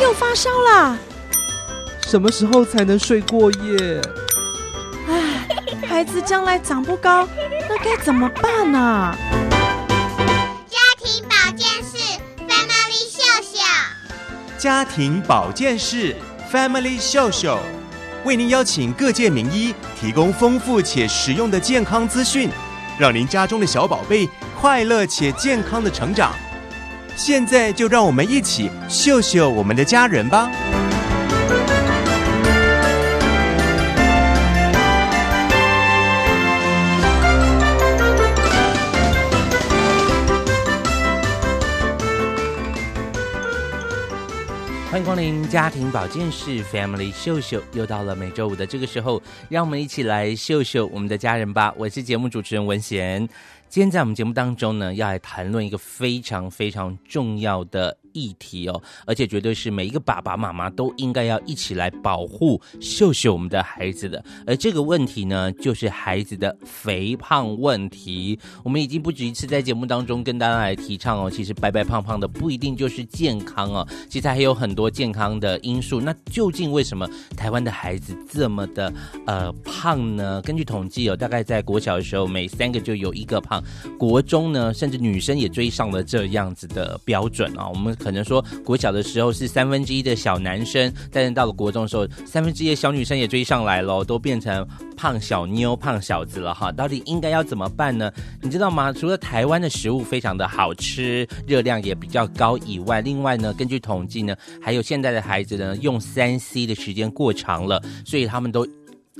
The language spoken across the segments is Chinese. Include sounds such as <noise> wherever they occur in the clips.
又发烧了。什么时候才能睡过夜？唉，孩子将来长不高，那该怎么办呢、啊？家庭保健室 Family 秀秀，家庭保健室 Family 秀秀，为您邀请各界名医，提供丰富且实用的健康资讯，让您家中的小宝贝快乐且健康的成长。现在就让我们一起秀秀我们的家人吧！欢迎光临家庭保健室 Family 秀秀，又到了每周五的这个时候，让我们一起来秀秀我们的家人吧！我是节目主持人文贤。今天在我们节目当中呢，要来谈论一个非常非常重要的议题哦，而且绝对是每一个爸爸妈妈都应该要一起来保护、秀秀我们的孩子的。而这个问题呢，就是孩子的肥胖问题。我们已经不止一次在节目当中跟大家来提倡哦，其实白白胖胖的不一定就是健康哦，其实还有很多健康的因素。那究竟为什么台湾的孩子这么的呃胖呢？根据统计哦，大概在国小的时候，每三个就有一个胖。国中呢，甚至女生也追上了这样子的标准啊。我们可能说国小的时候是三分之一的小男生，但是到了国中的时候，三分之一的小女生也追上来了，都变成胖小妞、胖小子了哈。到底应该要怎么办呢？你知道吗？除了台湾的食物非常的好吃，热量也比较高以外，另外呢，根据统计呢，还有现在的孩子呢，用三 C 的时间过长了，所以他们都。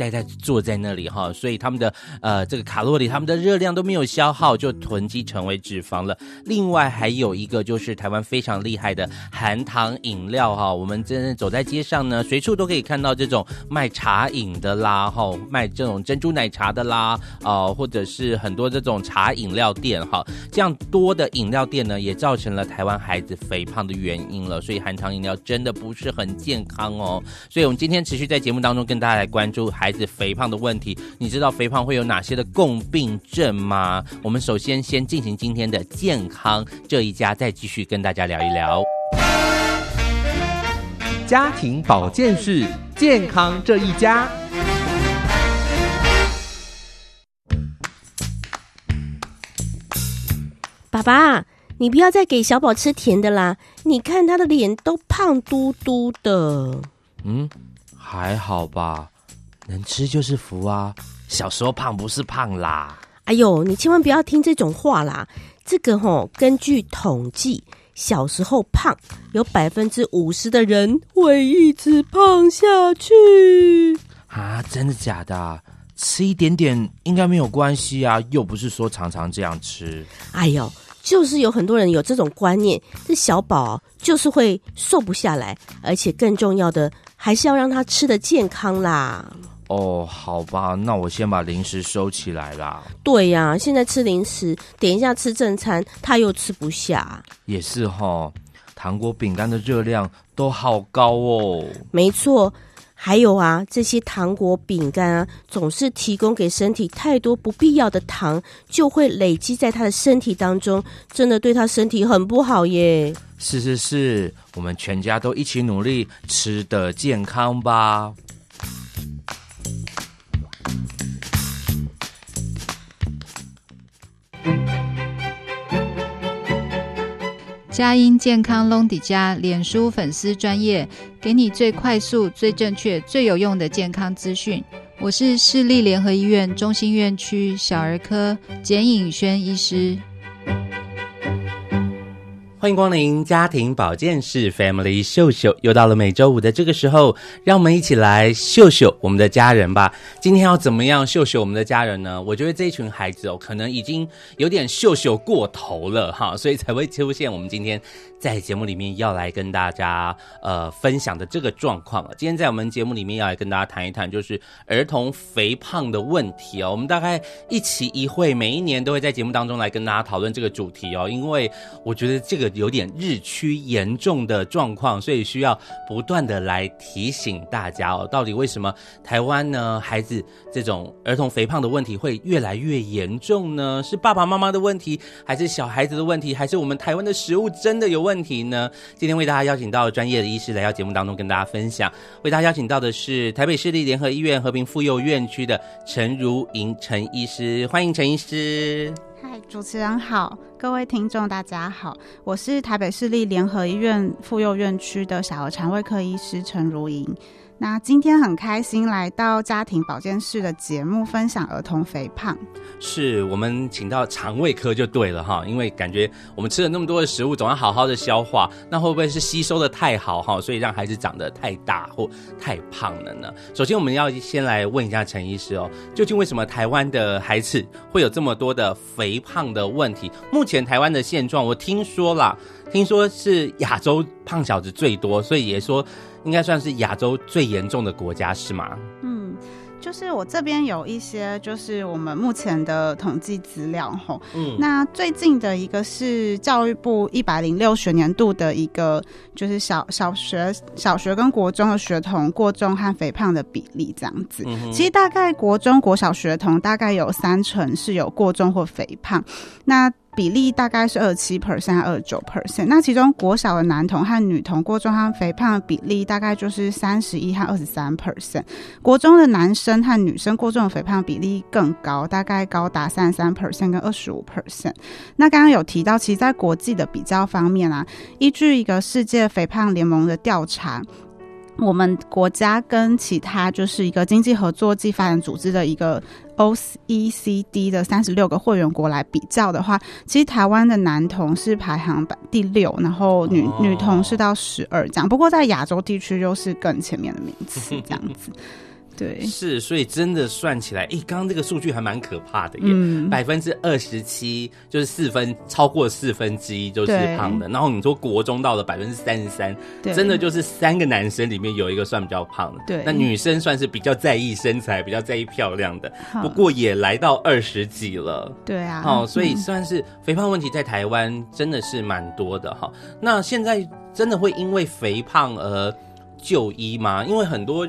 待在坐在那里哈，所以他们的呃这个卡路里，他们的热量都没有消耗，就囤积成为脂肪了。另外还有一个就是台湾非常厉害的含糖饮料哈，我们真的走在街上呢，随处都可以看到这种卖茶饮的啦，哈，卖这种珍珠奶茶的啦，呃，或者是很多这种茶饮料店哈，这样多的饮料店呢，也造成了台湾孩子肥胖的原因了。所以含糖饮料真的不是很健康哦。所以我们今天持续在节目当中跟大家来关注孩。孩子肥胖的问题，你知道肥胖会有哪些的共病症吗？我们首先先进行今天的健康这一家，再继续跟大家聊一聊家庭保健室健康这一家。爸爸，你不要再给小宝吃甜的啦！你看他的脸都胖嘟嘟的。嗯，还好吧。能吃就是福啊！小时候胖不是胖啦。哎呦，你千万不要听这种话啦！这个吼，根据统计，小时候胖，有百分之五十的人会一直胖下去。啊，真的假的？吃一点点应该没有关系啊，又不是说常常这样吃。哎呦，就是有很多人有这种观念，这小宝就是会瘦不下来，而且更重要的还是要让他吃的健康啦。哦，好吧，那我先把零食收起来啦。对呀、啊，现在吃零食，等一下吃正餐，他又吃不下。也是哈，糖果、饼干的热量都好高哦。没错，还有啊，这些糖果、饼干啊，总是提供给身体太多不必要的糖，就会累积在他的身体当中，真的对他身体很不好耶。是是是，我们全家都一起努力，吃得健康吧。佳音健康隆迪家脸书粉丝专业，给你最快速、最正确、最有用的健康资讯。我是市立联合医院中心院区小儿科简颖轩医师。欢迎光临家庭保健室 Family 秀秀，又到了每周五的这个时候，让我们一起来秀秀我们的家人吧。今天要怎么样秀秀我们的家人呢？我觉得这一群孩子哦，可能已经有点秀秀过头了哈，所以才会出现我们今天在节目里面要来跟大家呃分享的这个状况啊。今天在我们节目里面要来跟大家谈一谈，就是儿童肥胖的问题哦。我们大概一期一会，每一年都会在节目当中来跟大家讨论这个主题哦，因为我觉得这个。有点日趋严重的状况，所以需要不断的来提醒大家哦，到底为什么台湾呢，孩子这种儿童肥胖的问题会越来越严重呢？是爸爸妈妈的问题，还是小孩子的问题，还是我们台湾的食物真的有问问题呢？今天为大家邀请到专业的医师来到节目当中跟大家分享。为大家邀请到的是台北市立联合医院和平妇幼院区的陈如莹陈医师，欢迎陈医师。嗨，主持人好，各位听众大家好，我是台北市立联合医院妇幼院区的小儿肠胃科医师陈如莹。那今天很开心来到家庭保健室的节目，分享儿童肥胖。是我们请到肠胃科就对了哈，因为感觉我们吃了那么多的食物，总要好好的消化，那会不会是吸收的太好哈，所以让孩子长得太大或太胖了呢？首先，我们要先来问一下陈医师哦，究竟为什么台湾的孩子会有这么多的肥胖的问题？目前台湾的现状，我听说啦，听说是亚洲胖小子最多，所以也说。应该算是亚洲最严重的国家是吗？嗯，就是我这边有一些，就是我们目前的统计资料吼。嗯，那最近的一个是教育部一百零六学年度的一个，就是小小学、小学跟国中的学童过重和肥胖的比例这样子。嗯，其实大概国中国小学童大概有三成是有过重或肥胖。那比例大概是二十七 percent 二十九 percent，那其中国小的男童和女童过重和肥胖的比例大概就是三十一和二十三 percent，国中的男生和女生过重的肥胖比例更高，大概高达三十三 percent 跟二十五 percent。那刚刚有提到，其实在国际的比较方面啊，依据一个世界肥胖联盟的调查。我们国家跟其他就是一个经济合作暨发展组织的一个 OECD 的三十六个会员国来比较的话，其实台湾的男童是排行榜第六，然后女女童是到十二这样。不过在亚洲地区又是更前面的名次这样子。对，是，所以真的算起来，诶，刚刚这个数据还蛮可怕的耶，百分之二十七，就是四分超过四分之一就是胖的。然后你说国中到了百分之三十三，真的就是三个男生里面有一个算比较胖的。对，那女生算是比较在意身材、比较在意漂亮的，不过也来到二十几了。对啊，好，所以算是肥胖问题在台湾真的是蛮多的哈。那现在真的会因为肥胖而就医嘛？因为很多。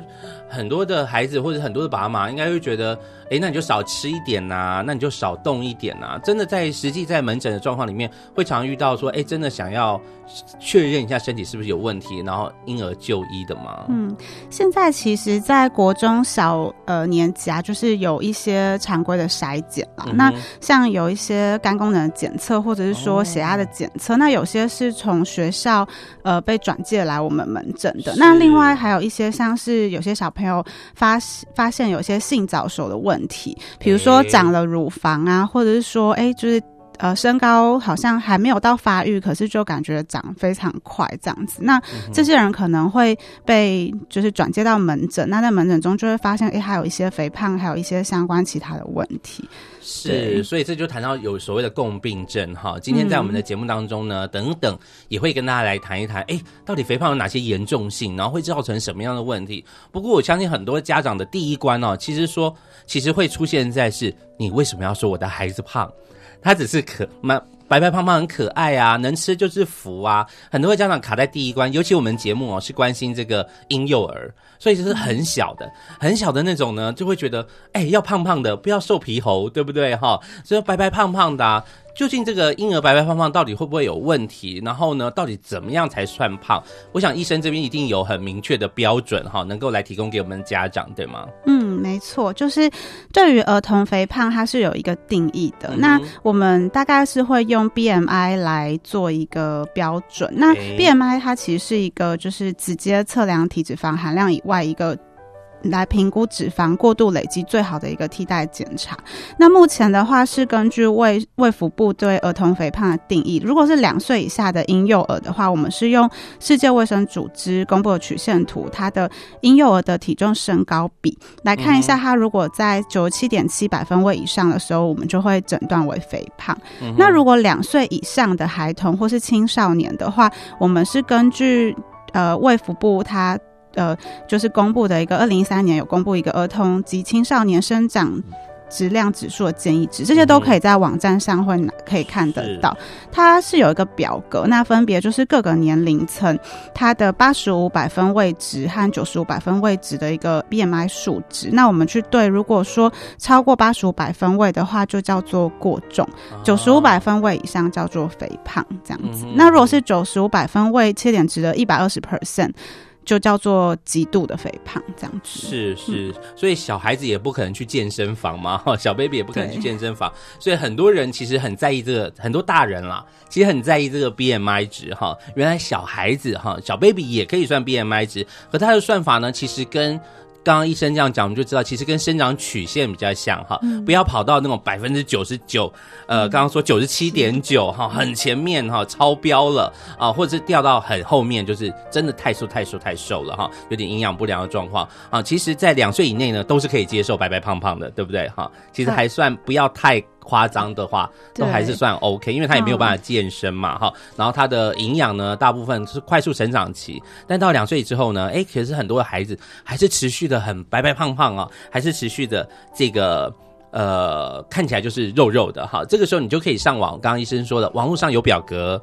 很多的孩子或者很多的爸妈应该会觉得，哎，那你就少吃一点呐、那你就少动一点呐、真的在实际在门诊的状况里面，会常遇到说，哎，真的想要确认一下身体是不是有问题，然后因而就医的吗？嗯，现在其实，在国中小呃年级啊，就是有一些常规的筛检啦。嗯、那像有一些肝功能检测，或者是说血压的检测，哦、那有些是从学校呃被转介来我们门诊的。那另外还有一些像是有些小朋友。朋友发发现有些性早熟的问题，比如说长了乳房啊，或者是说，哎，就是。呃，身高好像还没有到发育，可是就感觉长非常快这样子。那这些人可能会被就是转接到门诊，那在门诊中就会发现，哎，还有一些肥胖，还有一些相关其他的问题。是，所以这就谈到有所谓的共病症哈。今天在我们的节目当中呢，嗯、等等也会跟大家来谈一谈，哎，到底肥胖有哪些严重性，然后会造成什么样的问题？不过我相信很多家长的第一关哦，其实说其实会出现在是你为什么要说我的孩子胖？他只是可蛮白白胖胖很可爱啊，能吃就是福啊。很多的家长卡在第一关，尤其我们节目哦是关心这个婴幼儿，所以就是很小的、很小的那种呢，就会觉得哎、要胖胖的，不要瘦皮猴，对不对哈？所以白白胖胖的。究竟这个婴儿白白胖胖到底会不会有问题？然后呢，到底怎么样才算胖？我想医生这边一定有很明确的标准哈，能够来提供给我们家长，对吗？嗯，没错，就是对于儿童肥胖，它是有一个定义的。嗯、那我们大概是会用 BMI 来做一个标准。那 BMI 它其实是一个就是直接测量体脂肪含量以外一个。来评估脂肪过度累积最好的一个替代检查。那目前的话是根据卫卫福部对儿童肥胖的定义，如果是两岁以下的婴幼儿的话，我们是用世界卫生组织公布的曲线图，它的婴幼儿的体重身高比来看一下，它如果在九十七点七百分位以上的时候，我们就会诊断为肥胖。嗯、那如果两岁以上的孩童或是青少年的话，我们是根据呃卫福部它。呃，就是公布的一个二零一三年有公布一个儿童及青少年生长质量指数的建议值，这些都可以在网站上会可以看得到。它是有一个表格，那分别就是各个年龄层它的八十五百分位值和九十五百分位值的一个 BMI 数值。那我们去对，如果说超过八十五百分位的话，就叫做过重；九十五百分位以上叫做肥胖，这样子。那如果是九十五百分位切点值的一百二十 percent。就叫做极度的肥胖，这样子是是，所以小孩子也不可能去健身房嘛，<laughs> 小 baby 也不可能去健身房，所以很多人其实很在意这个，很多大人啦，其实很在意这个 BMI 值哈。原来小孩子哈，小 baby 也可以算 BMI 值，可它的算法呢，其实跟。刚刚医生这样讲，我们就知道其实跟生长曲线比较像哈，不要跑到那种百分之九十九，呃，刚刚说九十七点九哈，很前面哈，超标了啊，或者是掉到很后面，就是真的太瘦太瘦太瘦了哈，有点营养不良的状况啊。其实，在两岁以内呢，都是可以接受白白胖胖的，对不对哈？其实还算不要太。夸张的话，都还是算 OK，因为他也没有办法健身嘛，哈、嗯。然后他的营养呢，大部分是快速成长期，但到两岁之后呢，哎，可是很多的孩子还是持续的很白白胖胖啊，还是持续的这个呃，看起来就是肉肉的哈。这个时候你就可以上网，刚刚医生说的，网络上有表格。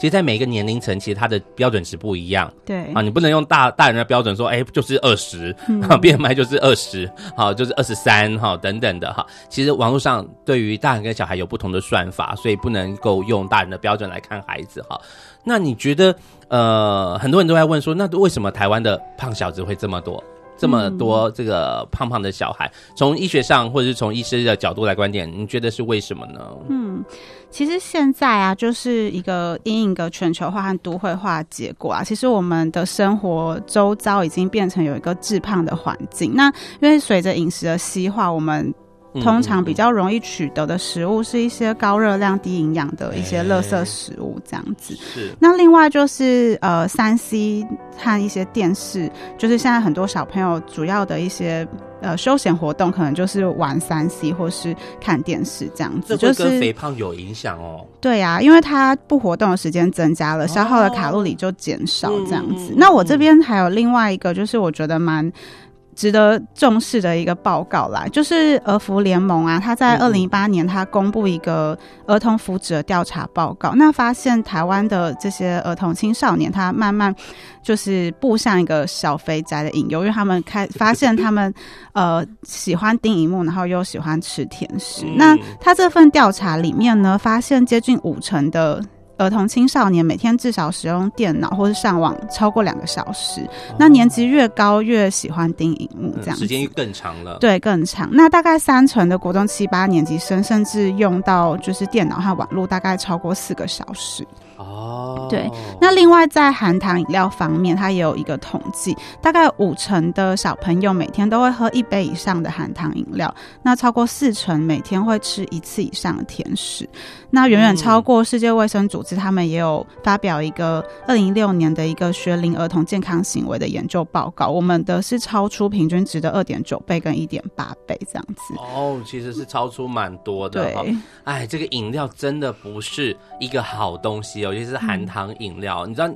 其实，在每一个年龄层，其实它的标准值不一样。对啊，你不能用大大人的标准说，哎，就是二十、<laughs> 嗯，BMI 就是二十，好，就是二十三，哈，等等的哈。其实网络上对于大人跟小孩有不同的算法，所以不能够用大人的标准来看孩子哈。那你觉得，呃，很多人都在问说，那为什么台湾的胖小子会这么多？这么多这个胖胖的小孩，从医学上或者是从医师的角度来观点，你觉得是为什么呢？嗯，其实现在啊，就是一个阴影的全球化和都会化结果啊。其实我们的生活周遭已经变成有一个致胖的环境。那因为随着饮食的西化，我们通常比较容易取得的食物是一些高热量、低营养的一些垃圾食物，这样子。是。那另外就是呃，三 C 和一些电视，就是现在很多小朋友主要的一些呃休闲活动，可能就是玩三 C 或是看电视这样子。这会跟肥胖有影响哦。对呀，因为他不活动的时间增加了，消耗的卡路里就减少这样子。那我这边还有另外一个，就是我觉得蛮。值得重视的一个报告啦，就是儿福联盟啊，他在二零一八年他公布一个儿童福祉的调查报告，那发现台湾的这些儿童青少年，他慢慢就是步向一个小肥宅的引诱，因为他们开发现他们呃喜欢盯荧幕，然后又喜欢吃甜食。那他这份调查里面呢，发现接近五成的。儿童青少年每天至少使用电脑或是上网超过两个小时，哦、那年级越高越喜欢盯荧幕，这样、嗯、时间更长了。对，更长。那大概三成的国中七八年级生甚至用到就是电脑和网络大概超过四个小时。哦，对。那另外在含糖饮料方面，它也有一个统计，大概五成的小朋友每天都会喝一杯以上的含糖饮料，那超过四成每天会吃一次以上的甜食。那远远超过世界卫生组织，他们也有发表一个二零一六年的一个学龄儿童健康行为的研究报告。我们的是超出平均值的二点九倍跟一点八倍这样子。哦，其实是超出蛮多的。对，哎，这个饮料真的不是一个好东西哦，尤其是含糖饮料。嗯、你知道，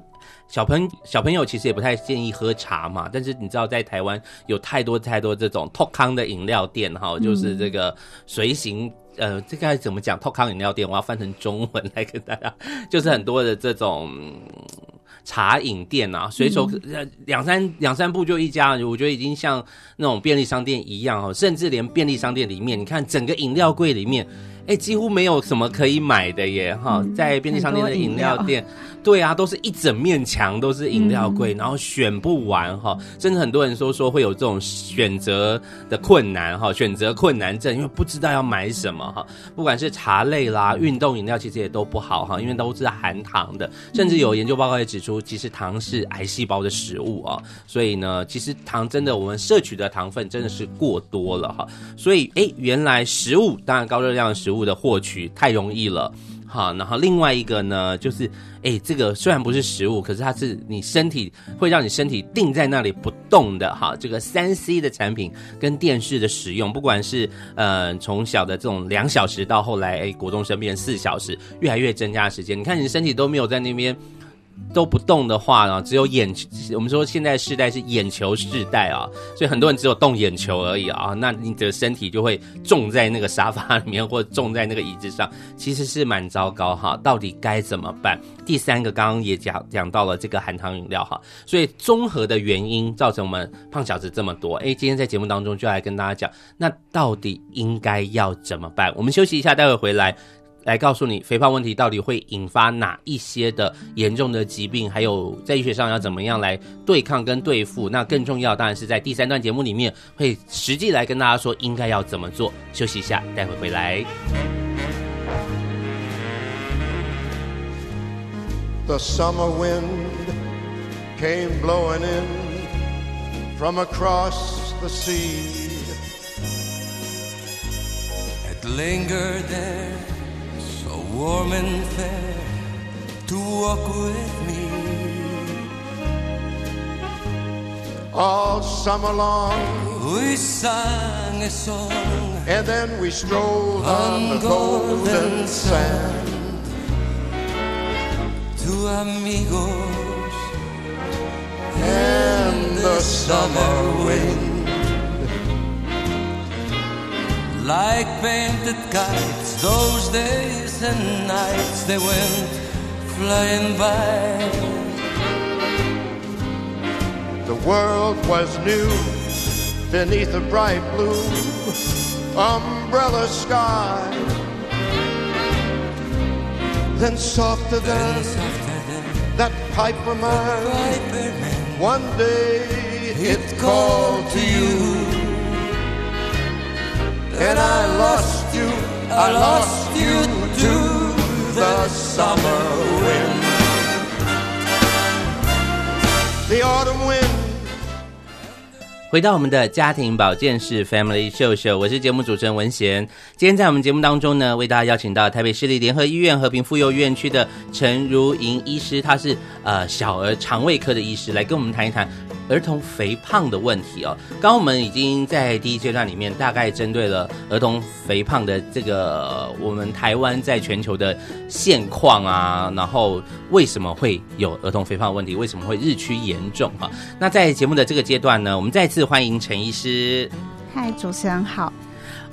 小朋小朋友其实也不太建议喝茶嘛。但是你知道，在台湾有太多太多这种透康的饮料店哈，就是这个随行。呃，这该怎么讲？透康饮料店，我要翻成中文来跟大家，<laughs> 就是很多的这种茶饮店啊，随手两三两三步就一家，我觉得已经像那种便利商店一样哦，甚至连便利商店里面，你看整个饮料柜里面。哎，几乎没有什么可以买的耶，哈、嗯，在便利商店的饮料店，对啊，都是一整面墙都是饮料柜，嗯、然后选不完哈，甚至很多人说说会有这种选择的困难哈，选择困难症，因为不知道要买什么哈，不管是茶类啦、运动饮料，其实也都不好哈，因为都是含糖的，甚至有研究报告也指出，其实糖是癌细胞的食物啊，所以呢，其实糖真的我们摄取的糖分真的是过多了哈，所以哎，原来食物当然高热量的食物。物的获取太容易了，好，然后另外一个呢，就是，哎，这个虽然不是食物，可是它是你身体会让你身体定在那里不动的，哈，这个三 C 的产品跟电视的使用，不管是呃从小的这种两小时到后来，哎，国中生变四小时，越来越增加时间，你看你身体都没有在那边。都不动的话呢，只有眼，我们说现在世代是眼球世代啊，所以很多人只有动眼球而已啊，那你的身体就会重在那个沙发里面，或者重在那个椅子上，其实是蛮糟糕哈。到底该怎么办？第三个刚刚也讲讲到了这个含糖饮料哈，所以综合的原因造成我们胖小子这么多。哎，今天在节目当中就来跟大家讲，那到底应该要怎么办？我们休息一下，待会回来。来告诉你，肥胖问题到底会引发哪一些的严重的疾病，还有在医学上要怎么样来对抗跟对付。那更重要当然是在第三段节目里面会实际来跟大家说应该要怎么做。休息一下，待会回来。The summer wind came blowing in from across the sea. It lingered there. Warm and fair to walk with me. All summer long we sang a song and then we strolled on, on the golden, golden sand. Two amigos and the summer wind like painted kites. Those days and nights they went flying by. The world was new beneath a bright blue umbrella sky. Then softer than, then softer than that piper man, one day it called to you and I lost you, I lost you to the summer wind. The autumn wind. 回到我们的家庭保健室 Family 秀秀，我是节目主持人文贤。今天在我们节目当中呢，为大家邀请到台北市立联合医院和平妇幼院区的陈如莹医师，他是呃小儿肠胃科的医师，来跟我们谈一谈。儿童肥胖的问题哦，刚刚我们已经在第一阶段里面大概针对了儿童肥胖的这个我们台湾在全球的现况啊，然后为什么会有儿童肥胖问题，为什么会日趋严重啊？那在节目的这个阶段呢，我们再次欢迎陈医师。嗨，主持人好。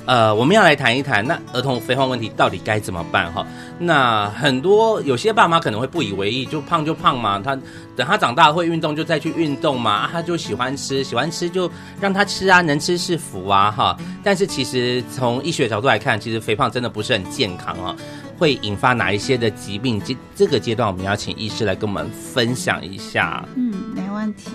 呃，我们要来谈一谈，那儿童肥胖问题到底该怎么办哈？那很多有些爸妈可能会不以为意，就胖就胖嘛，他等他长大会运动就再去运动嘛，啊，他就喜欢吃，喜欢吃就让他吃啊，能吃是福啊哈。但是其实从医学角度来看，其实肥胖真的不是很健康啊，会引发哪一些的疾病？这这个阶段我们要请医师来跟我们分享一下。嗯，没问题。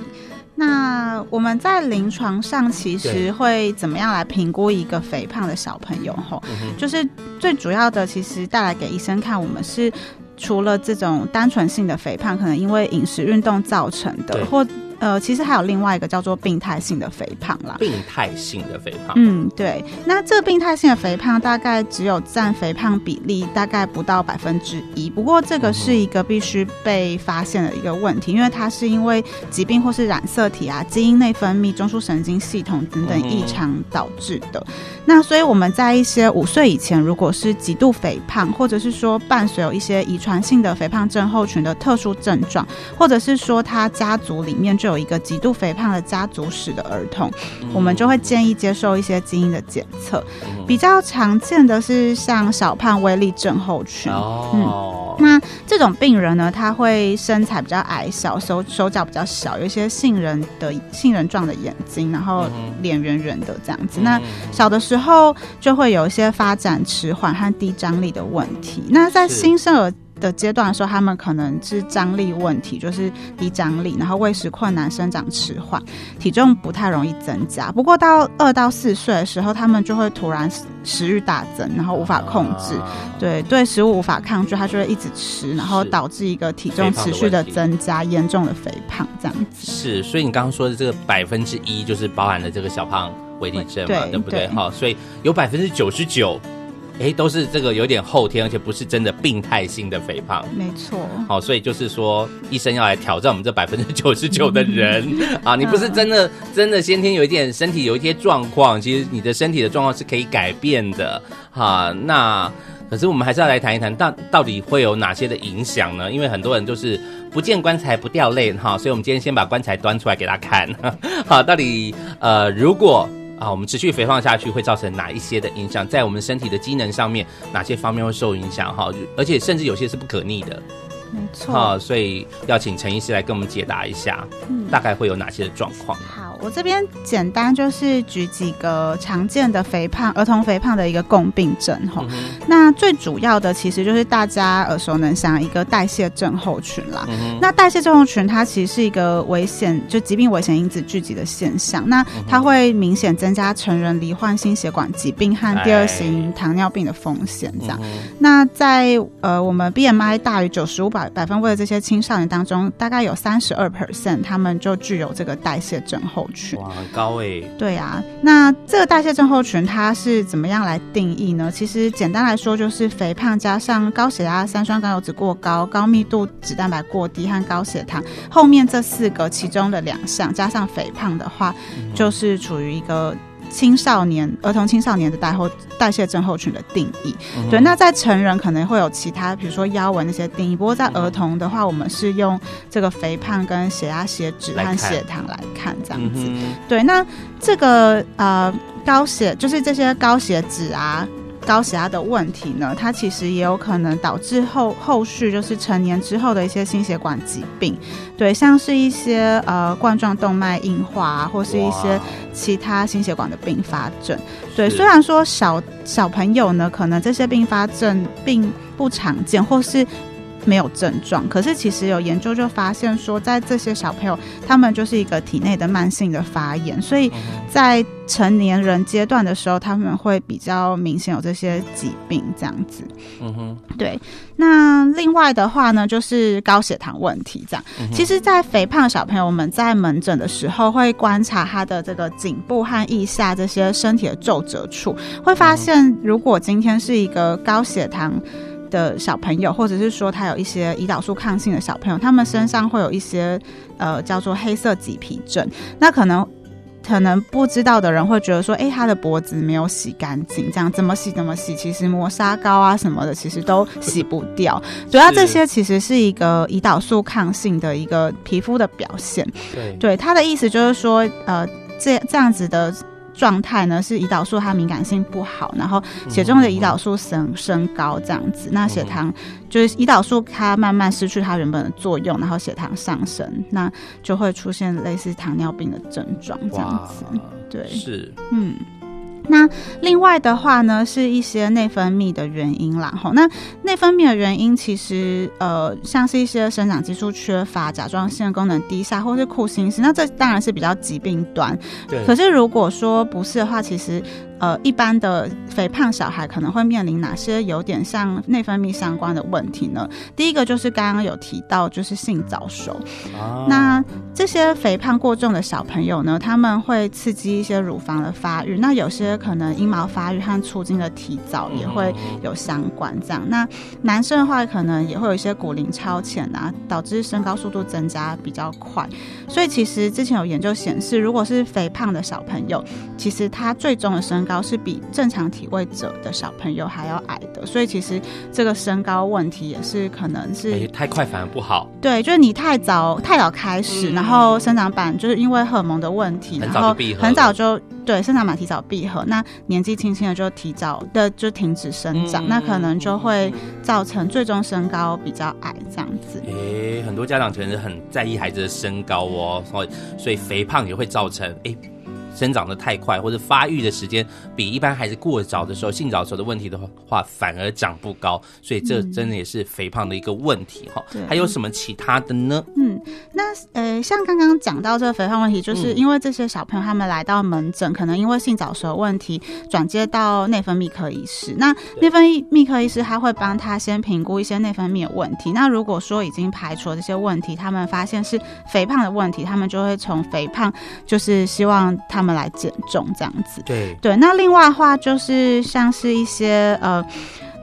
那我们在临床上其实会怎么样来评估一个肥胖的小朋友？吼，就是最主要的，其实带来给医生看，我们是除了这种单纯性的肥胖，可能因为饮食运动造成的，或。呃，其实还有另外一个叫做病态性的肥胖啦。病态性的肥胖，嗯，对。那这个病态性的肥胖大概只有占肥胖比例大概不到百分之一。不过这个是一个必须被发现的一个问题，因为它是因为疾病或是染色体啊、基因内分泌、中枢神经系统等等异常导致的。那所以我们在一些五岁以前，如果是极度肥胖，或者是说伴随有一些遗传性的肥胖症候群的特殊症状，或者是说他家族里面就有一个极度肥胖的家族史的儿童，我们就会建议接受一些基因的检测。比较常见的是像小胖威力症候群。嗯，那这种病人呢，他会身材比较矮小，手手脚比较小，有一些杏仁的杏仁状的眼睛，然后脸圆圆的这样子。那小的时候。就会有一些发展迟缓和低张力的问题。那在新生儿的阶段的时候，他们可能是张力问题，就是低张力，然后喂食困难、生长迟缓，体重不太容易增加。不过到二到四岁的时候，他们就会突然食欲大增，然后无法控制，对对食物无法抗拒，他就会一直吃，然后导致一个体重持续的增加，严重的肥胖这样子。是，所以你刚刚说的这个百分之一，就是包含了这个小胖。威力症嘛，对，对不对？哈，所以有百分之九十九，哎，都是这个有点后天，而且不是真的病态性的肥胖。没错。好，所以就是说，医生要来挑战我们这 <laughs> 百分之九十九的人啊，你不是真的真的先天有一点身体有一些状况，其实你的身体的状况是可以改变的。哈，那可是我们还是要来谈一谈，到到底会有哪些的影响呢？因为很多人就是不见棺材不掉泪哈，所以我们今天先把棺材端出来给他看。好，到底呃，如果啊我们持续肥胖下去，会造成哪一些的影响？在我们身体的机能上面，哪些方面会受影响？哈，而且甚至有些是不可逆的。没错。好，所以要请陈医师来跟我们解答一下，嗯，大概会有哪些的状况？好。我这边简单就是举几个常见的肥胖儿童肥胖的一个共病症哈，嗯、那最主要的其实就是大家耳熟能详一个代谢症候群啦。嗯、那代谢症候群它其实是一个危险就疾病危险因子聚集的现象，那它会明显增加成人罹患心血管疾病和第二型糖尿病的风险。这样，嗯、那在呃我们 BMI 大于九十五百百分位的这些青少年当中，大概有三十二 percent 他们就具有这个代谢症候群。哇，很高哎！对啊，那这个代谢症候群它是怎么样来定义呢？其实简单来说，就是肥胖加上高血压、三酸甘油脂过高、高密度脂蛋白过低和高血糖，后面这四个其中的两项加上肥胖的话，嗯、就是处于一个。青少年、儿童、青少年的代后代谢症候群的定义，嗯、对。那在成人可能会有其他，比如说腰围那些定义。不过在儿童的话，我们是用这个肥胖跟血压、血脂和血糖来看，这样子。嗯、对，那这个呃高血就是这些高血脂啊。高血压的问题呢，它其实也有可能导致后后续就是成年之后的一些心血管疾病，对，像是一些呃冠状动脉硬化啊，或是一些其他心血管的并发症。对，虽然说小小朋友呢，可能这些并发症并不常见，或是。没有症状，可是其实有研究就发现说，在这些小朋友，他们就是一个体内的慢性的发炎，所以在成年人阶段的时候，他们会比较明显有这些疾病这样子。嗯哼，对。那另外的话呢，就是高血糖问题这样。其实，在肥胖小朋友，我们在门诊的时候会观察他的这个颈部和腋下这些身体的皱褶处，会发现如果今天是一个高血糖。的小朋友，或者是说他有一些胰岛素抗性的小朋友，他们身上会有一些呃叫做黑色棘皮症。那可能可能不知道的人会觉得说，哎、欸，他的脖子没有洗干净，这样怎么洗怎么洗，其实磨砂膏啊什么的，其实都洗不掉。主要这些其实是一个胰岛素抗性的一个皮肤的表现。对，对，他的意思就是说，呃，这这样子的。状态呢是胰岛素它敏感性不好，然后血中的胰岛素升升高这样子，那血糖就是胰岛素它慢慢失去它原本的作用，然后血糖上升，那就会出现类似糖尿病的症状这样子。对，是，嗯。那另外的话呢，是一些内分泌的原因啦。吼，那内分泌的原因其实呃，像是一些生长激素缺乏、甲状腺功能低下，或是库欣氏，那这当然是比较疾病端。对。可是如果说不是的话，其实。呃，一般的肥胖小孩可能会面临哪些有点像内分泌相关的问题呢？第一个就是刚刚有提到，就是性早熟。啊、那这些肥胖过重的小朋友呢，他们会刺激一些乳房的发育，那有些可能阴毛发育和促进的提早也会有相关。这样，那男生的话，可能也会有一些骨龄超前啊，导致身高速度增加比较快。所以其实之前有研究显示，如果是肥胖的小朋友，其实他最终的身高是比正常体位者的小朋友还要矮的，所以其实这个身高问题也是可能是、欸、太快反而不好。对，就是你太早太早开始，嗯、然后生长板就是因为荷尔蒙的问题，然后很早就对生长板提早闭合，那年纪轻轻的就提早的就停止生长，嗯、那可能就会造成最终身高比较矮这样子。诶、欸，很多家长其实很在意孩子的身高哦，所以所以肥胖也会造成诶。欸生长的太快，或者发育的时间比一般孩子过早的时候，性早熟的问题的话，反而长不高，所以这真的也是肥胖的一个问题哈。嗯、还有什么其他的呢？嗯，那呃，像刚刚讲到这个肥胖问题，就是因为这些小朋友他们来到门诊，嗯、可能因为性早熟的问题转接到内分泌科医师。那内分泌科医师他会帮他先评估一些内分泌的问题。那如果说已经排除了这些问题，他们发现是肥胖的问题，他们就会从肥胖，就是希望他们。他们来减重这样子，对对。那另外的话，就是像是一些呃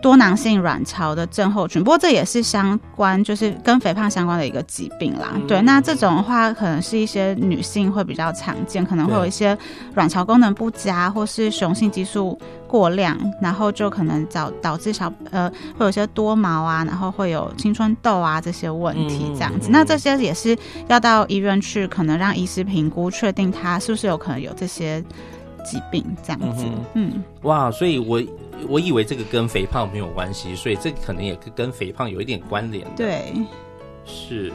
多囊性卵巢的症候群。不过这也是相关，就是跟肥胖相关的一个疾病啦。嗯、对，那这种的话，可能是一些女性会比较常见，可能会有一些卵巢功能不佳，或是雄性激素过量，然后就可能导导致小呃会有一些多毛啊，然后会有青春痘啊这些问题这样子。嗯、那这些也是要到医院去，可能让医师评估，确定他是不是有可能有这些疾病这样子。嗯，嗯哇，所以我我以为这个跟肥胖没有关系，所以这可能也跟肥胖有一点关联。对，是。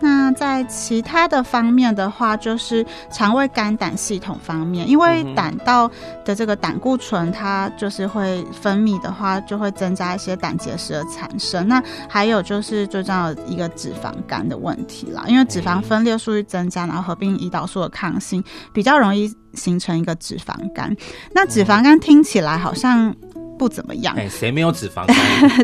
那在其他的方面的话，就是肠胃肝胆系统方面，因为胆道的这个胆固醇，它就是会分泌的话，就会增加一些胆结石的产生。那还有就是最重要的一个脂肪肝的问题啦，因为脂肪分裂速率增加，然后合并胰岛素的抗性，比较容易形成一个脂肪肝。那脂肪肝听起来好像。不怎么样，哎，谁没有脂肪 <laughs> 肝？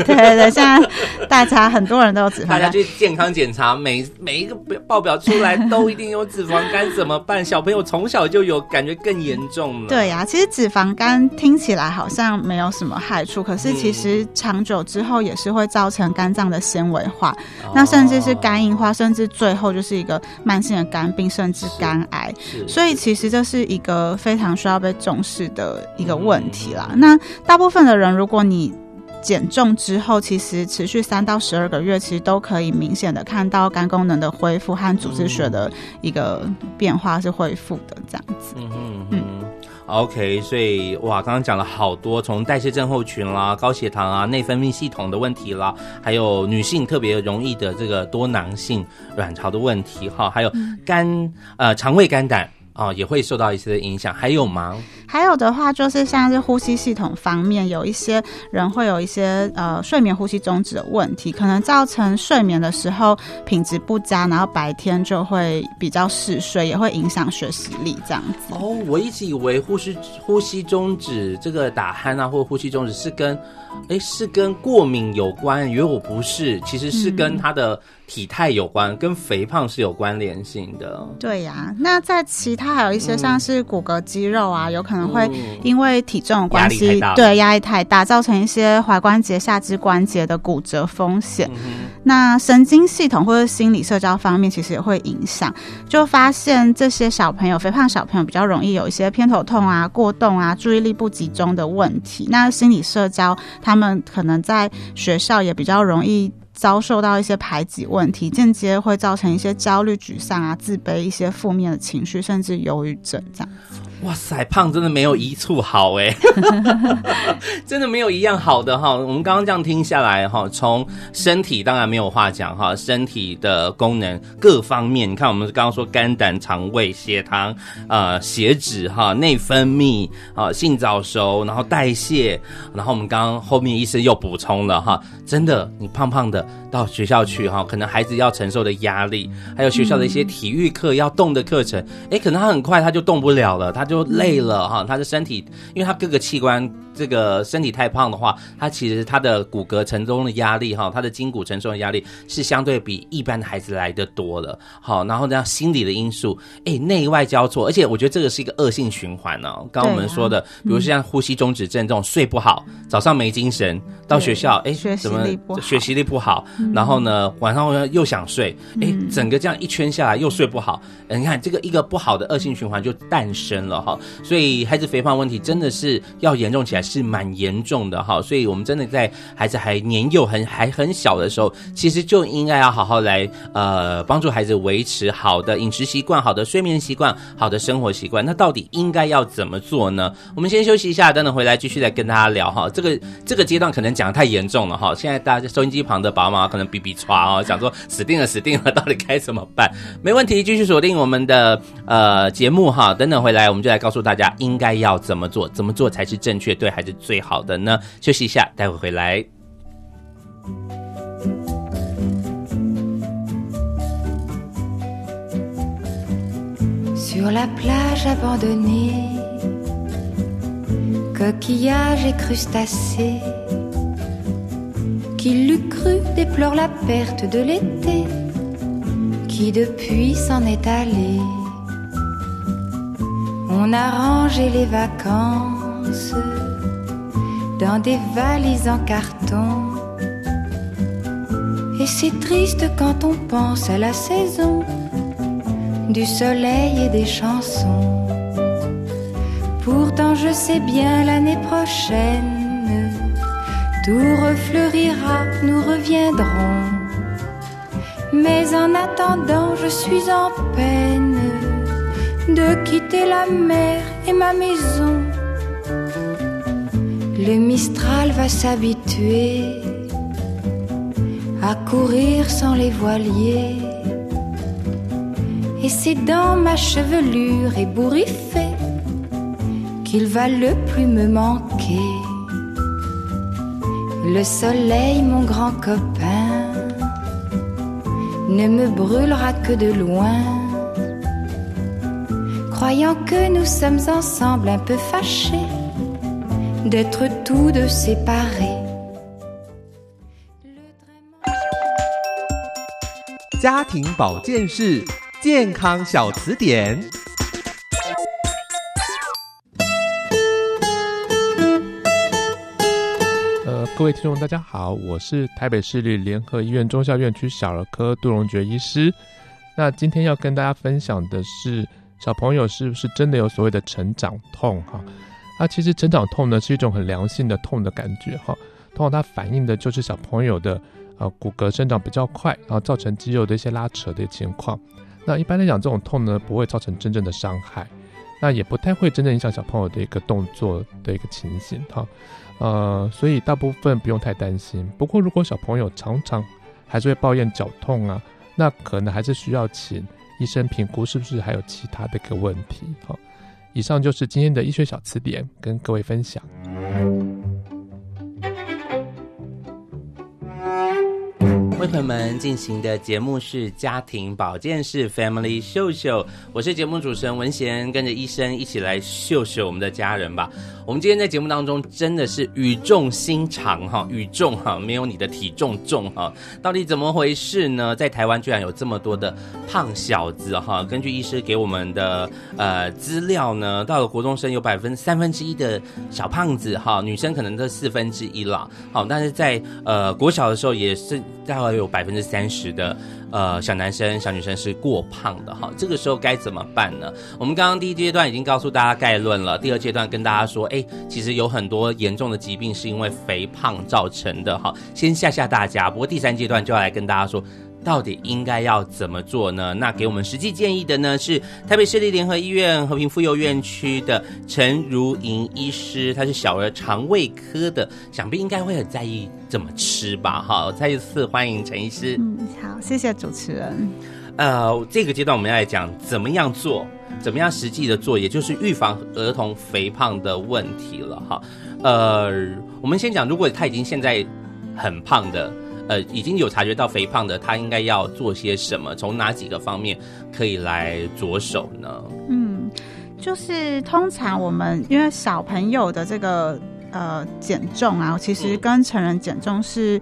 对对对，现在大家很多人都有脂肪肝。大家去健康检查，每每一个报表出来都一定有脂肪肝，怎么办？<laughs> 小朋友从小就有，感觉更严重了。对呀、啊，其实脂肪肝听起来好像没有什么害处，可是其实长久之后也是会造成肝脏的纤维化，嗯、那甚至是肝硬化，甚至最后就是一个慢性的肝病，甚至肝癌。所以其实这是一个非常需要被重视的一个问题啦。嗯、那大部分。的人，如果你减重之后，其实持续三到十二个月，其实都可以明显的看到肝功能的恢复和组织学的一个变化是恢复的这样子。嗯嗯嗯。OK，所以哇，刚刚讲了好多，从代谢症候群啦、高血糖啊、内分泌系统的问题啦，还有女性特别容易的这个多囊性卵巢的问题哈，还有肝呃肠胃肝胆。哦，也会受到一些的影响。还有吗？还有的话，就是像是呼吸系统方面，有一些人会有一些呃睡眠呼吸终止的问题，可能造成睡眠的时候品质不佳，然后白天就会比较嗜睡，也会影响学习力这样子。哦，我一直以为呼吸呼吸终止这个打鼾啊，或呼吸终止是跟哎是跟过敏有关，以为我不是，其实是跟他的。体态有关，跟肥胖是有关联性的。对呀、啊，那在其他还有一些像是骨骼肌肉啊，嗯、有可能会因为体重的关系，对压力太大，造成一些踝关节、下肢关节的骨折风险。嗯、那神经系统或者心理社交方面，其实也会影响。就发现这些小朋友，肥胖小朋友比较容易有一些偏头痛啊、过动啊、注意力不集中的问题。那心理社交，他们可能在学校也比较容易。遭受到一些排挤问题，间接会造成一些焦虑、沮丧啊、自卑一些负面的情绪，甚至忧郁症这样。哇塞，胖真的没有一处好哎，<laughs> 真的没有一样好的哈。我们刚刚这样听下来哈，从身体当然没有话讲哈，身体的功能各方面，你看我们刚刚说肝胆肠胃、血糖、呃血脂哈、内分泌啊、性早熟，然后代谢，然后我们刚刚后面医生又补充了哈，真的你胖胖的到学校去哈，可能孩子要承受的压力，还有学校的一些体育课要动的课程，哎、可能他很快他就动不了了，他就。就累了哈，他的身体，因为他各个器官。这个身体太胖的话，他其实他的骨骼承受的压力哈，他的筋骨承受的压力是相对比一般的孩子来的多了。好，然后这样心理的因素，哎，内外交错，而且我觉得这个是一个恶性循环呢、哦。刚刚我们说的，啊、比如像呼吸中止症这种睡不好，早上没精神，到学校哎，怎么学习力不好，然后呢晚上又想睡，哎，整个这样一圈下来又睡不好，你看这个一个不好的恶性循环就诞生了哈。所以孩子肥胖问题真的是要严重起来。是蛮严重的哈，所以我们真的在孩子还年幼、很还很小的时候，其实就应该要好好来呃帮助孩子维持好的饮食习惯、好的睡眠习惯、好的生活习惯。那到底应该要怎么做呢？我们先休息一下，等等回来继续再跟大家聊哈。这个这个阶段可能讲的太严重了哈，现在大家收音机旁的爸妈可能比比剉啊，想说死定了死定了，到底该怎么办？没问题，继续锁定我们的呃节目哈。等等回来，我们就 Sur la plage abandonnée, coquillages et crustacés, qui l'eût cru déplore la perte de l'été, qui depuis s'en est allé. On a rangé les vacances dans des valises en carton. Et c'est triste quand on pense à la saison du soleil et des chansons. Pourtant je sais bien l'année prochaine, tout refleurira, nous reviendrons. Mais en attendant, je suis en peine de quitter la mer et ma maison. Le Mistral va s'habituer à courir sans les voiliers. Et c'est dans ma chevelure ébouriffée qu'il va le plus me manquer. Le soleil, mon grand copain, ne me brûlera que de loin. Croyant que nous sommes ensemble un peu fâchés d'être tous deux séparés. 家庭保健室健康小词典。呃，各位听众，大家好，我是台北市立联合医院中校院区小儿科杜荣觉医师。那今天要跟大家分享的是，小朋友是不是真的有所谓的成长痛？哈，那其实成长痛呢是一种很良性的痛的感觉，哈，通常它反映的就是小朋友的。呃，骨骼生长比较快，然后造成肌肉的一些拉扯的情况。那一般来讲，这种痛呢，不会造成真正的伤害，那也不太会真正影响小朋友的一个动作的一个情形哈。呃，所以大部分不用太担心。不过，如果小朋友常常还是会抱怨脚痛啊，那可能还是需要请医生评估是不是还有其他的一个问题。好，以上就是今天的医学小词典，跟各位分享。为朋友们进行的节目是家庭保健室 Family 秀秀，我是节目主持人文贤，跟着医生一起来秀秀我们的家人吧。我们今天在节目当中真的是语重心长哈，语重哈，没有你的体重重哈，到底怎么回事呢？在台湾居然有这么多的胖小子哈，根据医师给我们的呃资料呢，到了国中生有百分三分之一的小胖子哈，女生可能都四分之一了，好，但是在呃国小的时候也是大概有百分之三十的。呃，小男生、小女生是过胖的哈，这个时候该怎么办呢？我们刚刚第一阶段已经告诉大家概论了，第二阶段跟大家说，哎，其实有很多严重的疾病是因为肥胖造成的哈，先吓吓大家。不过第三阶段就要来跟大家说。到底应该要怎么做呢？那给我们实际建议的呢是台北市立联合医院和平妇幼院区的陈如莹医师，他是小儿肠胃科的，想必应该会很在意怎么吃吧？好，再一次欢迎陈医师。嗯，好，谢谢主持人。呃，这个阶段我们要来讲怎么样做，怎么样实际的做，也就是预防儿童肥胖的问题了。哈，呃，我们先讲，如果他已经现在很胖的。呃，已经有察觉到肥胖的，他应该要做些什么？从哪几个方面可以来着手呢？嗯，就是通常我们因为小朋友的这个呃减重啊，其实跟成人减重是。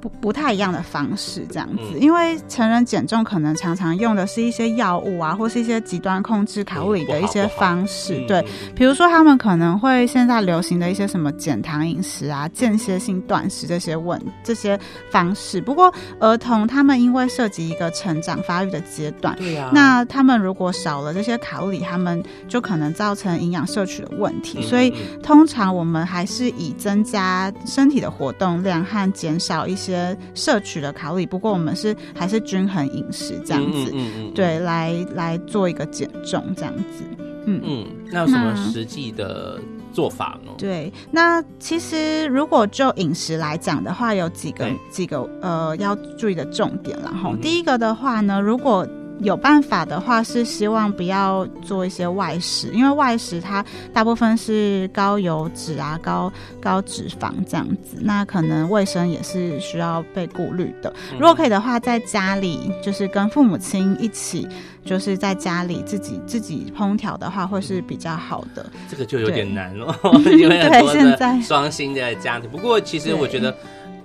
不不太一样的方式，这样子，因为成人减重可能常常用的是一些药物啊，或是一些极端控制卡路里的一些方式，对，比如说他们可能会现在流行的一些什么减糖饮食啊、间歇性断食这些问这些方式。不过儿童他们因为涉及一个成长发育的阶段，对呀，那他们如果少了这些卡路里，他们就可能造成营养摄取的问题。所以通常我们还是以增加身体的活动量和减少一些。些摄取的卡路里，不过我们是还是均衡饮食这样子，嗯嗯嗯、对，来来做一个减重这样子，嗯。嗯，那有什么实际的做法呢？对，那其实如果就饮食来讲的话，有几个几个呃要注意的重点，然后、嗯、第一个的话呢，如果有办法的话，是希望不要做一些外食，因为外食它大部分是高油脂啊、高高脂肪这样子，那可能卫生也是需要被顾虑的。如果可以的话，在家里就是跟父母亲一起，就是在家里自己自己烹调的话，会是比较好的。这个就有点难了，<laughs> 因为很多的 <laughs> 双薪的家庭。不过其实我觉得。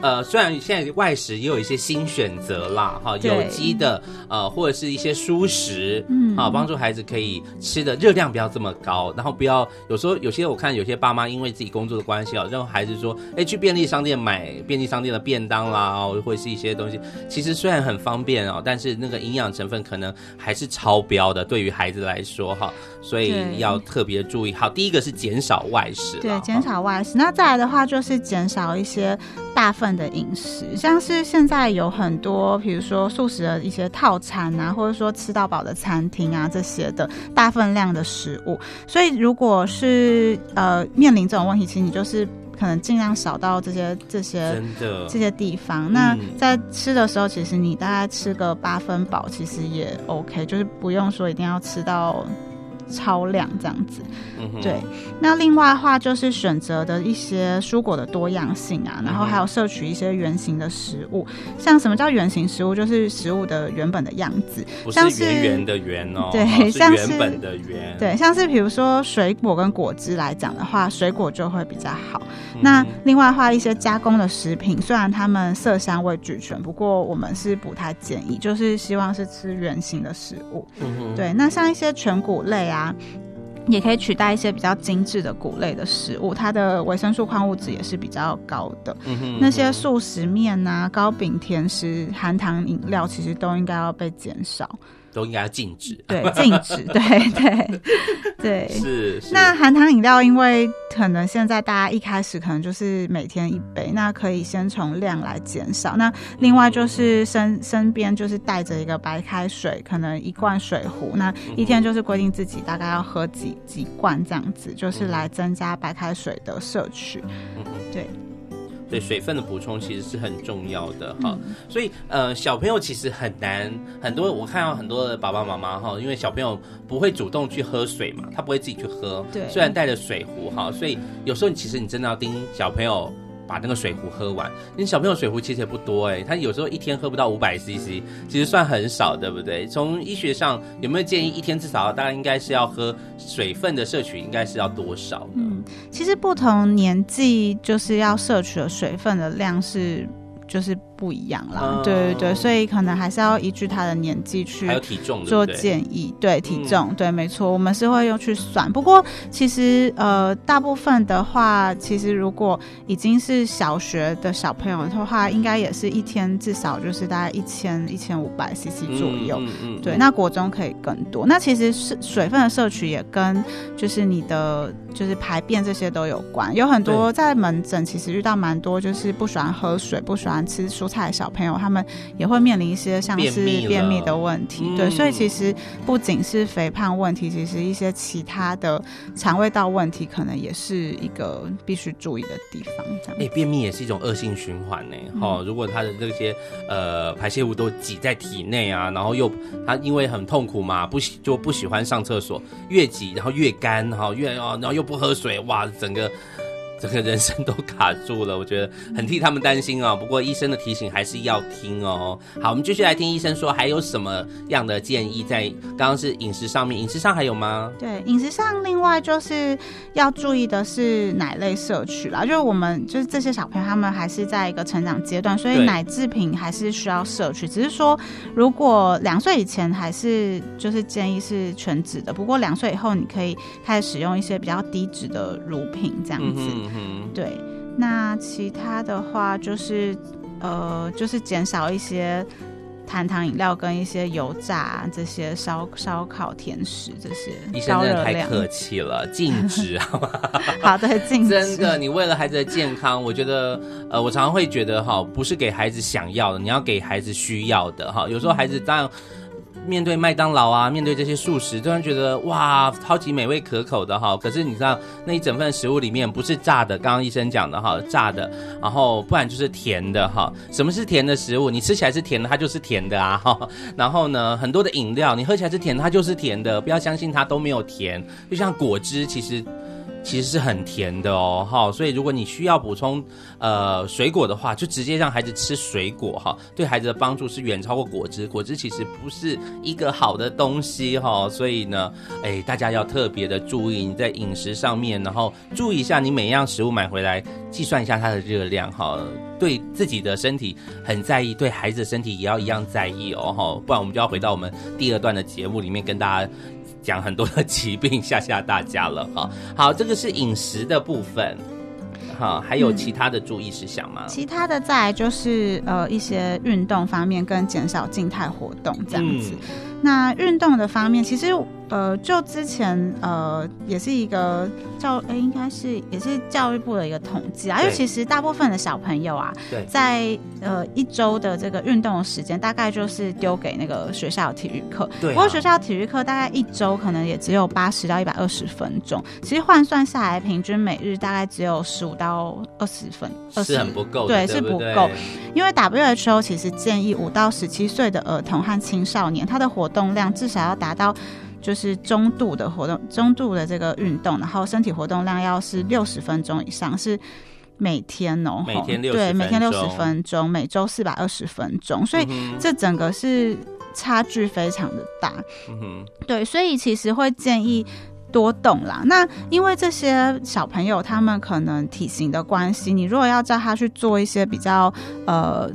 呃，虽然现在外食也有一些新选择啦，哈，有机的，呃，或者是一些蔬食，嗯，啊，帮助孩子可以吃的热量不要这么高，然后不要有时候有些我看有些爸妈因为自己工作的关系啊，让孩子说，哎，去便利商店买便利商店的便当啦，或者是一些东西，其实虽然很方便哦，但是那个营养成分可能还是超标的，对于孩子来说哈，所以要特别注意。好，第一个是减少外食，对，减少外食。那再来的话就是减少一些大份的饮食，像是现在有很多，比如说素食的一些套餐啊，或者说吃到饱的餐厅啊，这些的大分量的食物。所以如果是呃面临这种问题，其实你就是可能尽量少到这些这些这些地方。那在吃的时候，其实你大概吃个八分饱，其实也 OK，就是不用说一定要吃到。超量这样子，对。那另外的话就是选择的一些蔬果的多样性啊，然后还有摄取一些圆形的食物。像什么叫圆形食物？就是食物的原本的样子，像是圆圆的圆哦，对，像是原本的圆，对，像是比如说水果跟果汁来讲的话，水果就会比较好。那另外的话，一些加工的食品，虽然它们色香味俱全，不过我们是不太建议，就是希望是吃圆形的食物。对，那像一些全谷类啊。也可以取代一些比较精致的谷类的食物，它的维生素、矿物质也是比较高的。嗯哼嗯哼，那些素食面啊、糕饼、甜食、含糖饮料，其实都应该要被减少。都应该要禁止，对，禁止，对对对，<laughs> 是。是那含糖饮料，因为可能现在大家一开始可能就是每天一杯，那可以先从量来减少。那另外就是身身边就是带着一个白开水，可能一罐水壶，那一天就是规定自己大概要喝几几罐这样子，就是来增加白开水的摄取，对。对水分的补充其实是很重要的哈，所以呃小朋友其实很难，很多我看到很多的爸爸妈妈哈，因为小朋友不会主动去喝水嘛，他不会自己去喝，对，虽然带着水壶哈，所以有时候你其实你真的要盯小朋友。把那个水壶喝完，你小朋友水壶其实也不多哎，他有时候一天喝不到五百 CC，其实算很少，对不对？从医学上有没有建议一天至少大概应该是要喝水分的摄取应该是要多少呢？嗯，其实不同年纪就是要摄取的水分的量是就是。不一样啦，对对对，所以可能还是要依据他的年纪去还有体重做建议，对体重，对没错，我们是会用去算。不过其实呃，大部分的话，其实如果已经是小学的小朋友的话，应该也是一天至少就是大概一千一千五百 CC 左右。嗯嗯。对，那国中可以更多。那其实是水分的摄取也跟就是你的就是排便这些都有关。有很多在门诊其实遇到蛮多就是不喜欢喝水、不喜欢吃蔬菜。菜小朋友他们也会面临一些像是便秘的问题，对，所以其实不仅是肥胖问题，其实一些其他的肠胃道问题可能也是一个必须注意的地方。哎、欸，便秘也是一种恶性循环呢。哈、嗯，如果他的这些呃排泄物都挤在体内啊，然后又他因为很痛苦嘛，不喜就不喜欢上厕所，越挤然后越干哈，越啊然后又不喝水，哇，整个。整个人生都卡住了，我觉得很替他们担心哦。不过医生的提醒还是要听哦。好，我们继续来听医生说，还有什么样的建议？在刚刚是饮食上面，饮食上还有吗？对，饮食上另外就是要注意的是奶类摄取啦。就是我们就是这些小朋友，他们还是在一个成长阶段，所以奶制品还是需要摄取。只是说，如果两岁以前还是就是建议是全脂的，不过两岁以后你可以开始使用一些比较低脂的乳品这样子。嗯嗯，对，那其他的话就是，呃，就是减少一些含糖饮料跟一些油炸这些烧烧烤甜食这些。医生真的太客气了，禁止 <laughs> 好吗？好的，禁止。真的，你为了孩子的健康，我觉得，呃，我常常会觉得哈，不是给孩子想要的，你要给孩子需要的哈。有时候孩子当然。面对麦当劳啊，面对这些素食，突然觉得哇，超级美味可口的哈。可是你知道，那一整份食物里面不是炸的，刚刚医生讲的哈，炸的，然后不然就是甜的哈。什么是甜的食物？你吃起来是甜的，它就是甜的啊哈。然后呢，很多的饮料，你喝起来是甜，它就是甜的，不要相信它都没有甜。就像果汁，其实。其实是很甜的哦，哈，所以如果你需要补充呃水果的话，就直接让孩子吃水果哈，对孩子的帮助是远超过果汁。果汁其实不是一个好的东西哈，所以呢，哎，大家要特别的注意你在饮食上面，然后注意一下你每样食物买回来，计算一下它的热量哈。对自己的身体很在意，对孩子的身体也要一样在意哦，哈，不然我们就要回到我们第二段的节目里面跟大家讲很多的疾病，吓吓大家了哈。好，这个是饮食的部分。好，还有其他的注意事项吗？嗯、其他的再来就是呃一些运动方面跟减少静态活动这样子。嗯、那运动的方面，其实。呃，就之前呃，也是一个教，哎、欸，应该是也是教育部的一个统计啊。因为其实大部分的小朋友啊，对在呃一周的这个运动的时间，大概就是丢给那个学校体育课。对、啊，不过学校体育课大概一周可能也只有八十到一百二十分钟，其实换算下来，平均每日大概只有十五到二十分，是很不够，对？是不够。因为 WHO 其实建议五到十七岁的儿童和青少年，他的活动量至少要达到。就是中度的活动，中度的这个运动，然后身体活动量要是六十分钟以上，是每天哦，每天六对，每天六十分钟，每周四百二十分钟，所以这整个是差距非常的大。嗯哼，对，所以其实会建议多动啦。那因为这些小朋友他们可能体型的关系，你如果要叫他去做一些比较呃。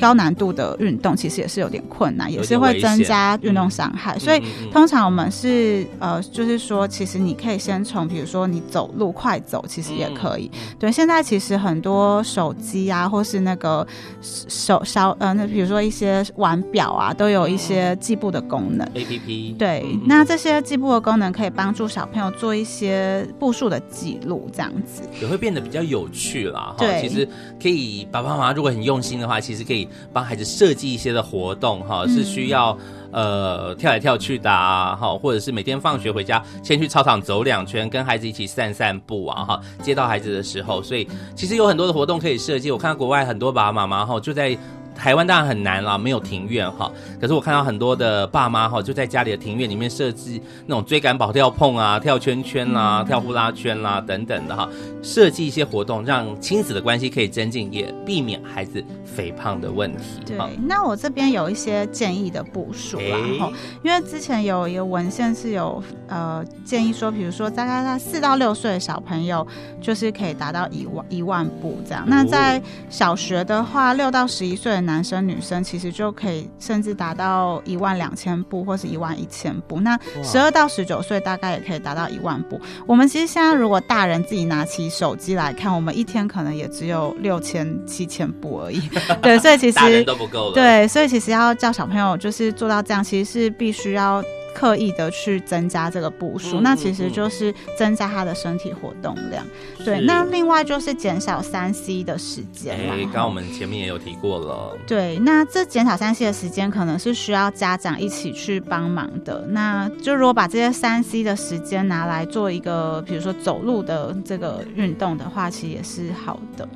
高难度的运动其实也是有点困难，也是会增加运动伤害。所以通常我们是呃，就是说，其实你可以先从，比如说你走路快走，其实也可以。对，现在其实很多手机啊，或是那个手小呃，那比如说一些腕表啊，都有一些计步的功能。APP。对，那这些计步的功能可以帮助小朋友做一些步数的记录，这样子也会变得比较有趣啦。对，其实可以，爸爸妈妈如果很用心的话，其实可以。帮孩子设计一些的活动，哈，是需要呃跳来跳去的啊，哈，或者是每天放学回家先去操场走两圈，跟孩子一起散散步啊，哈，接到孩子的时候，所以其实有很多的活动可以设计。我看到国外很多爸爸妈妈哈就在。台湾当然很难啦，没有庭院哈。可是我看到很多的爸妈哈，就在家里的庭院里面设置那种追赶、跑、跳、碰啊、跳圈圈啦、啊、跳呼啦圈啦、啊、等等的哈，设计一些活动，让亲子的关系可以增进，也避免孩子肥胖的问题。对，那我这边有一些建议的部署啦哈，因为之前有一个文献是有呃建议说，比如说大概在四到六岁的小朋友，就是可以达到一万一万步这样。那在小学的话，六到十一岁的男生女生其实就可以甚至达到一万两千步或是一万一千步，那十二到十九岁大概也可以达到一万步。我们其实现在如果大人自己拿起手机来看，我们一天可能也只有六千七千步而已。<laughs> 对，所以其实都不够了。对，所以其实要教小朋友就是做到这样，其实是必须要。刻意的去增加这个步数，嗯、那其实就是增加他的身体活动量。嗯、对，那另外就是减少三 C 的时间。哎，刚刚我们前面也有提过了。对，那这减少三 C 的时间可能是需要家长一起去帮忙的。那就如果把这些三 C 的时间拿来做一个，比如说走路的这个运动的话，其实也是好的。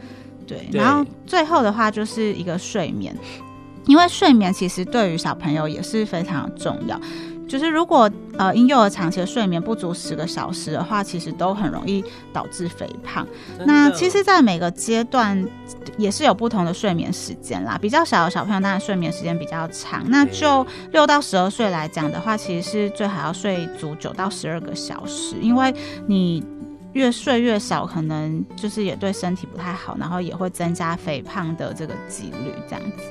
对，对然后最后的话就是一个睡眠，因为睡眠其实对于小朋友也是非常重要。就是如果呃婴幼儿长期的睡眠不足十个小时的话，其实都很容易导致肥胖。那其实，在每个阶段也是有不同的睡眠时间啦。比较小的小朋友当然睡眠时间比较长。那就六到十二岁来讲的话，其实是最好要睡足九到十二个小时，因为你越睡越少，可能就是也对身体不太好，然后也会增加肥胖的这个几率，这样子。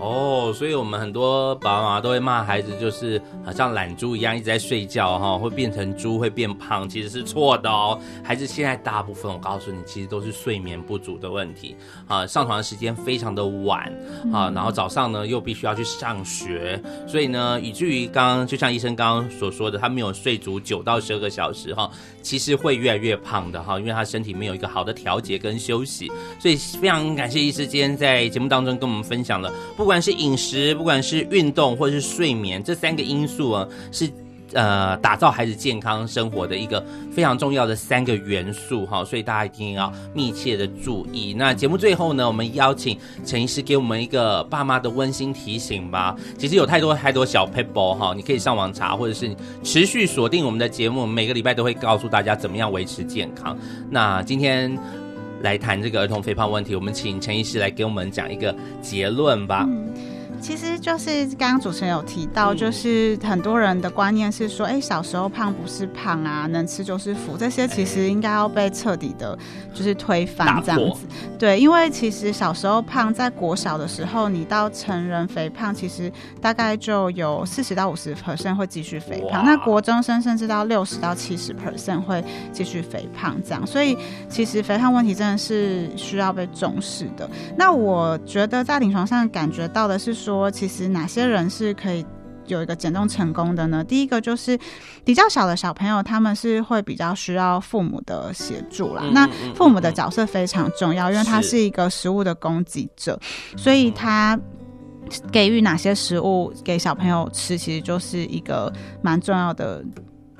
哦，所以我们很多爸爸妈妈都会骂孩子，就是好像懒猪一样一直在睡觉哈，会变成猪，会变胖，其实是错的哦。孩子现在大部分，我告诉你，其实都是睡眠不足的问题啊，上床的时间非常的晚啊，<laughs> 然后早上呢又必须要去上学，所以呢，以至于刚刚就像医生刚刚所说的，他没有睡足九到十二个小时哈，其实会越来越胖的哈，因为他身体没有一个好的调节跟休息，所以非常感谢医师今天在节目当中跟我们分享了不。不管是饮食，不管是运动，或者是睡眠，这三个因素啊，是呃打造孩子健康生活的一个非常重要的三个元素哈，所以大家一定要密切的注意。那节目最后呢，我们邀请陈医师给我们一个爸妈的温馨提醒吧。其实有太多太多小 people 哈，你可以上网查，或者是持续锁定我们的节目，每个礼拜都会告诉大家怎么样维持健康。那今天。来谈这个儿童肥胖问题，我们请陈医师来给我们讲一个结论吧。其实就是刚刚主持人有提到，就是很多人的观念是说，哎、欸，小时候胖不是胖啊，能吃就是福，这些其实应该要被彻底的，就是推翻这样子。对，因为其实小时候胖，在国小的时候，你到成人肥胖，其实大概就有四十到五十 percent 会继续肥胖，那国中生甚至到六十到七十 percent 会继续肥胖这样，所以其实肥胖问题真的是需要被重视的。那我觉得在临床上感觉到的是说。说其实哪些人是可以有一个减重成功的呢？第一个就是比较小的小朋友，他们是会比较需要父母的协助啦。那父母的角色非常重要，因为他是一个食物的供给者，所以他给予哪些食物给小朋友吃，其实就是一个蛮重要的。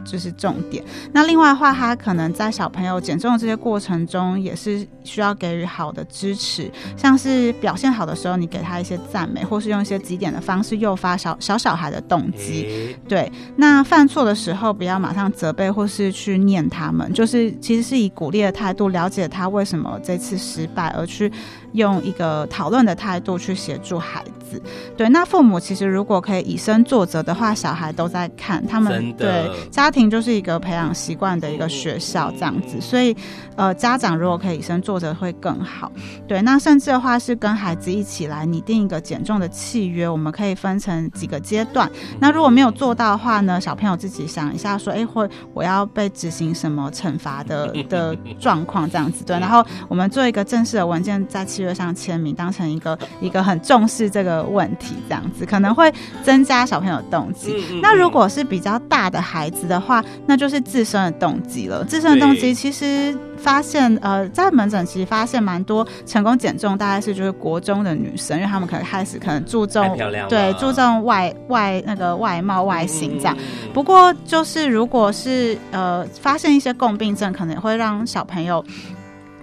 就是重点。那另外的话，他可能在小朋友减重的这些过程中，也是需要给予好的支持，像是表现好的时候，你给他一些赞美，或是用一些几点的方式诱发小小小孩的动机。对，那犯错的时候，不要马上责备或是去念他们，就是其实是以鼓励的态度，了解他为什么这次失败，而去用一个讨论的态度去协助孩子。对，那父母其实如果可以以身作则的话，小孩都在看他们对家庭就是一个培养习惯的一个学校这样子，所以呃，家长如果可以以身作则会更好。对，那甚至的话是跟孩子一起来拟定一个减重的契约，我们可以分成几个阶段。那如果没有做到的话呢，小朋友自己想一下说，哎，会我要被执行什么惩罚的 <laughs> 的状况这样子。对，然后我们做一个正式的文件在契约上签名，当成一个一个很重视这个问题这样子，可能会增加小朋友的动机。那如果是比较大的孩子的话，那就是自身的动机了。自身的动机其实发现，呃，在门诊其实发现蛮多成功减重，大概是就是国中的女生，因为她们可能开始可能注重对注重外外那个外貌外形这样。不过就是如果是呃发现一些共病症，可能会让小朋友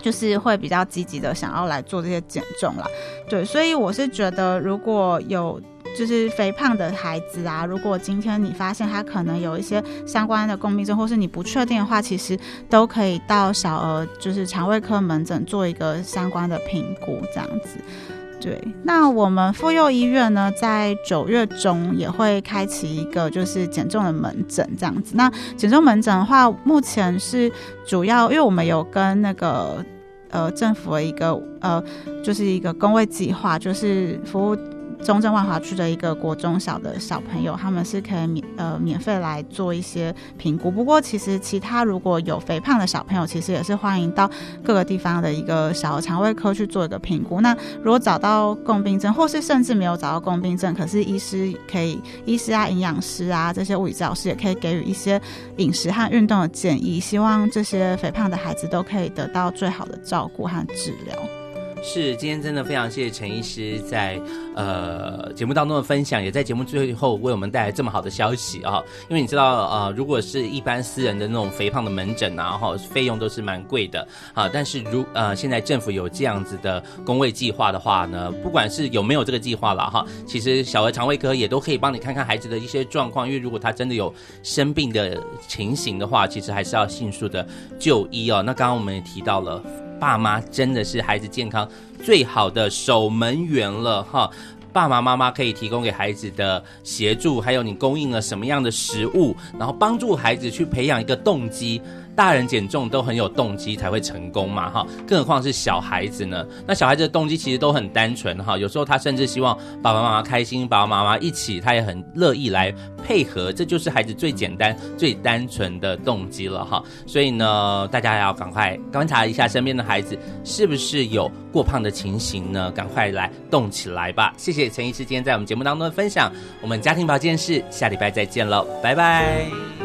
就是会比较积极的想要来做这些减重了。对，所以我是觉得如果有。就是肥胖的孩子啊，如果今天你发现他可能有一些相关的共病症，或是你不确定的话，其实都可以到小儿就是肠胃科门诊做一个相关的评估，这样子。对，那我们妇幼医院呢，在九月中也会开启一个就是减重的门诊，这样子。那减重门诊的话，目前是主要，因为我们有跟那个呃政府的一个呃就是一个工位计划，就是服务。中正万华区的一个国中小的小朋友，他们是可以免呃免费来做一些评估。不过，其实其他如果有肥胖的小朋友，其实也是欢迎到各个地方的一个小儿肠胃科去做一个评估。那如果找到共病症，或是甚至没有找到共病症，可是医师可以，医师啊、营养师啊这些物理治疗师也可以给予一些饮食和运动的建议，希望这些肥胖的孩子都可以得到最好的照顾和治疗。是，今天真的非常谢谢陈医师在呃节目当中的分享，也在节目最后为我们带来这么好的消息啊！因为你知道呃，如果是一般私人的那种肥胖的门诊啊，哈，费用都是蛮贵的啊。但是如呃现在政府有这样子的公卫计划的话呢，不管是有没有这个计划了哈，其实小儿肠胃科也都可以帮你看看孩子的一些状况，因为如果他真的有生病的情形的话，其实还是要迅速的就医哦。那刚刚我们也提到了。爸妈真的是孩子健康最好的守门员了哈！爸爸妈妈可以提供给孩子的协助，还有你供应了什么样的食物，然后帮助孩子去培养一个动机。大人减重都很有动机才会成功嘛，哈，更何况是小孩子呢？那小孩子的动机其实都很单纯，哈，有时候他甚至希望爸爸妈妈开心，爸爸妈妈一起，他也很乐意来配合，这就是孩子最简单、最单纯的动机了，哈。所以呢，大家要赶快观察一下身边的孩子是不是有过胖的情形呢？赶快来动起来吧！谢谢陈医师今天在我们节目当中的分享，我们家庭保健室下礼拜再见喽，拜拜。